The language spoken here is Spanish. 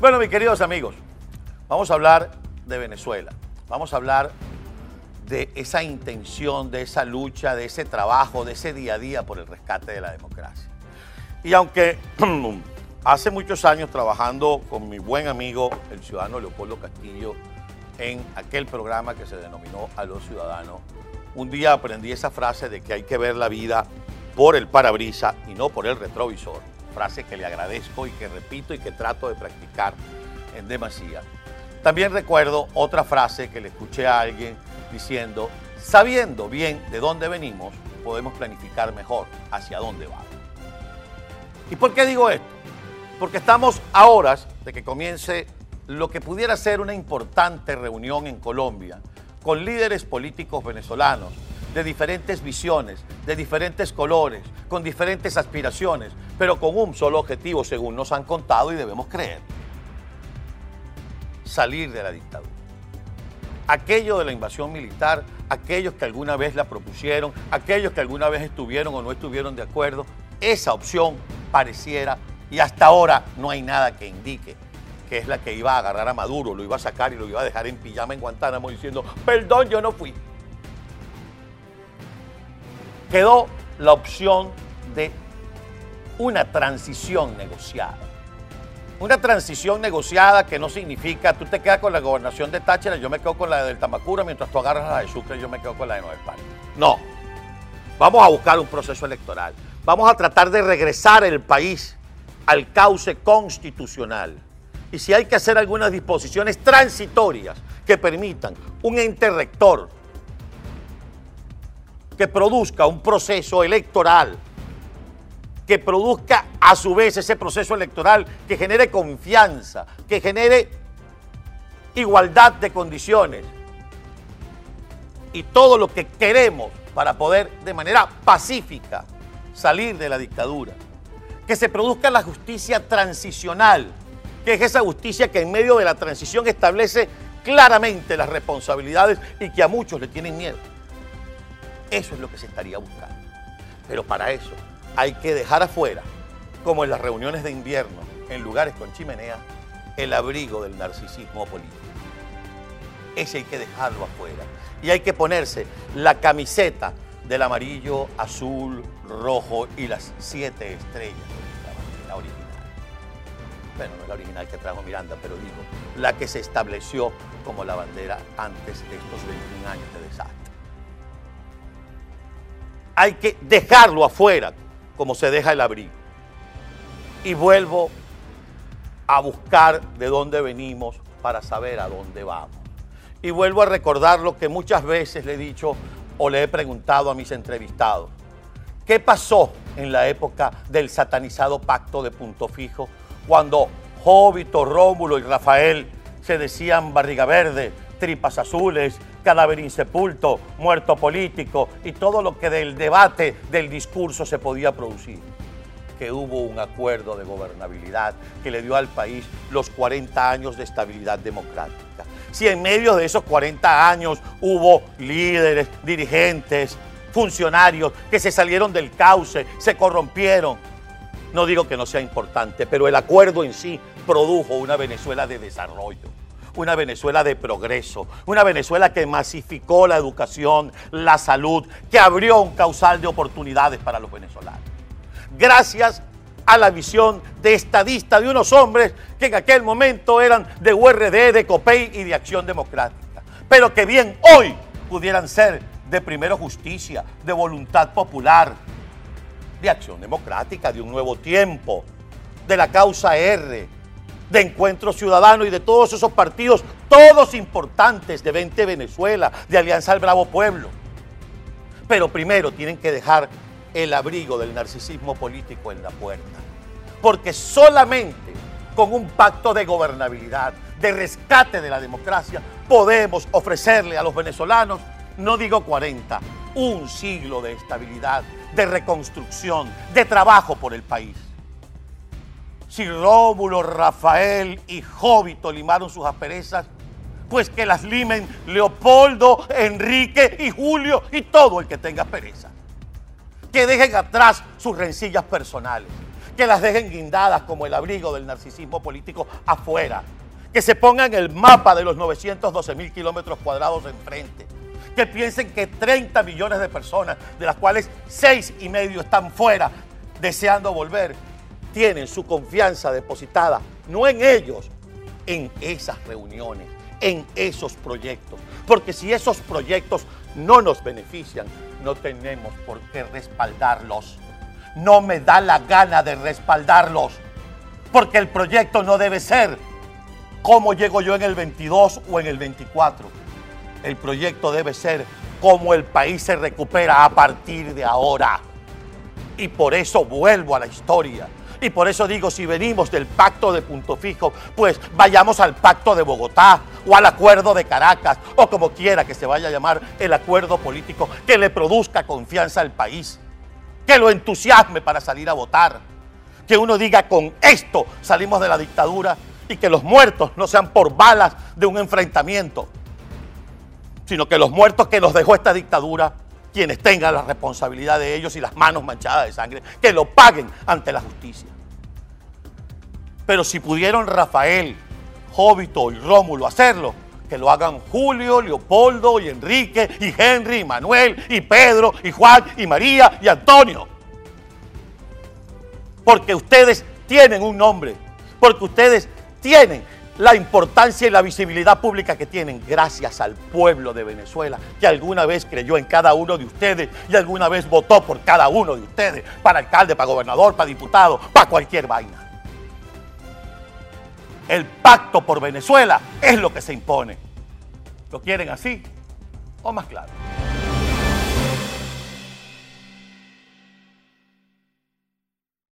Bueno, mis queridos amigos, vamos a hablar de Venezuela. Vamos a hablar de esa intención, de esa lucha, de ese trabajo, de ese día a día por el rescate de la democracia. Y aunque hace muchos años trabajando con mi buen amigo, el ciudadano Leopoldo Castillo, en aquel programa que se denominó A los Ciudadanos, un día aprendí esa frase de que hay que ver la vida por el parabrisa y no por el retrovisor. Frase que le agradezco y que repito y que trato de practicar en demasía. También recuerdo otra frase que le escuché a alguien diciendo, sabiendo bien de dónde venimos, podemos planificar mejor hacia dónde vamos. ¿Y por qué digo esto? Porque estamos a horas de que comience lo que pudiera ser una importante reunión en Colombia con líderes políticos venezolanos de diferentes visiones, de diferentes colores, con diferentes aspiraciones, pero con un solo objetivo, según nos han contado y debemos creer. Salir de la dictadura. Aquello de la invasión militar, aquellos que alguna vez la propusieron, aquellos que alguna vez estuvieron o no estuvieron de acuerdo, esa opción pareciera, y hasta ahora no hay nada que indique que es la que iba a agarrar a Maduro, lo iba a sacar y lo iba a dejar en pijama en Guantánamo diciendo, perdón, yo no fui. Quedó la opción de una transición negociada. Una transición negociada que no significa tú te quedas con la gobernación de Táchira, yo me quedo con la del Tamacura, mientras tú agarras la de Sucre, yo me quedo con la de Nueva España. No. Vamos a buscar un proceso electoral. Vamos a tratar de regresar el país al cauce constitucional y si hay que hacer algunas disposiciones transitorias que permitan un ente rector que produzca un proceso electoral, que produzca a su vez ese proceso electoral que genere confianza, que genere igualdad de condiciones y todo lo que queremos para poder de manera pacífica salir de la dictadura, que se produzca la justicia transicional, que es esa justicia que en medio de la transición establece claramente las responsabilidades y que a muchos le tienen miedo. Eso es lo que se estaría buscando. Pero para eso hay que dejar afuera, como en las reuniones de invierno, en lugares con chimenea, el abrigo del narcisismo político. Ese hay que dejarlo afuera. Y hay que ponerse la camiseta del amarillo, azul, rojo y las siete estrellas la original bueno, no es la original que trajo Miranda, pero digo, la que se estableció como la bandera antes de estos 21 años de desastre. Hay que dejarlo afuera, como se deja el abrigo. Y vuelvo a buscar de dónde venimos para saber a dónde vamos. Y vuelvo a recordar lo que muchas veces le he dicho o le he preguntado a mis entrevistados. ¿Qué pasó en la época del satanizado pacto de punto fijo cuando Jóbito, Rómulo y Rafael se decían barriga verde, tripas azules, cadáver insepulto, muerto político y todo lo que del debate, del discurso se podía producir. Que hubo un acuerdo de gobernabilidad que le dio al país los 40 años de estabilidad democrática. Si en medio de esos 40 años hubo líderes, dirigentes, funcionarios que se salieron del cauce, se corrompieron, no digo que no sea importante, pero el acuerdo en sí produjo una Venezuela de desarrollo, una Venezuela de progreso, una Venezuela que masificó la educación, la salud, que abrió un causal de oportunidades para los venezolanos. Gracias a la visión de estadista de unos hombres que en aquel momento eran de URD, de COPEI y de Acción Democrática, pero que bien hoy pudieran ser de primero justicia, de voluntad popular, de Acción Democrática, de un nuevo tiempo, de la causa R, de Encuentro Ciudadano y de todos esos partidos, todos importantes de 20 Venezuela, de Alianza al Bravo Pueblo. Pero primero tienen que dejar el abrigo del narcisismo político en la puerta. Porque solamente con un pacto de gobernabilidad, de rescate de la democracia, podemos ofrecerle a los venezolanos, no digo 40, un siglo de estabilidad, de reconstrucción, de trabajo por el país. Si Rómulo, Rafael y Jóbito limaron sus asperezas, pues que las limen Leopoldo, Enrique y Julio y todo el que tenga pereza. Que dejen atrás sus rencillas personales. que las dejen guindadas como el abrigo del narcisismo político afuera, que se pongan el mapa de los 912 mil kilómetros cuadrados enfrente, que piensen que 30 millones de personas, de las cuales 6 y medio están fuera, deseando volver, tienen su confianza depositada, no en ellos, en esas reuniones, en esos proyectos. Porque si esos proyectos no nos benefician, no tenemos por qué respaldarlos. No me da la gana de respaldarlos. Porque el proyecto no debe ser cómo llego yo en el 22 o en el 24. El proyecto debe ser cómo el país se recupera a partir de ahora. Y por eso vuelvo a la historia. Y por eso digo, si venimos del pacto de punto fijo, pues vayamos al pacto de Bogotá o al acuerdo de Caracas o como quiera que se vaya a llamar el acuerdo político que le produzca confianza al país, que lo entusiasme para salir a votar, que uno diga con esto salimos de la dictadura y que los muertos no sean por balas de un enfrentamiento, sino que los muertos que nos dejó esta dictadura quienes tengan la responsabilidad de ellos y las manos manchadas de sangre, que lo paguen ante la justicia. Pero si pudieron Rafael, Jóbito y Rómulo hacerlo, que lo hagan Julio, Leopoldo y Enrique y Henry y Manuel y Pedro y Juan y María y Antonio. Porque ustedes tienen un nombre, porque ustedes tienen la importancia y la visibilidad pública que tienen gracias al pueblo de Venezuela, que alguna vez creyó en cada uno de ustedes y alguna vez votó por cada uno de ustedes, para alcalde, para gobernador, para diputado, para cualquier vaina. El pacto por Venezuela es lo que se impone. ¿Lo quieren así o más claro?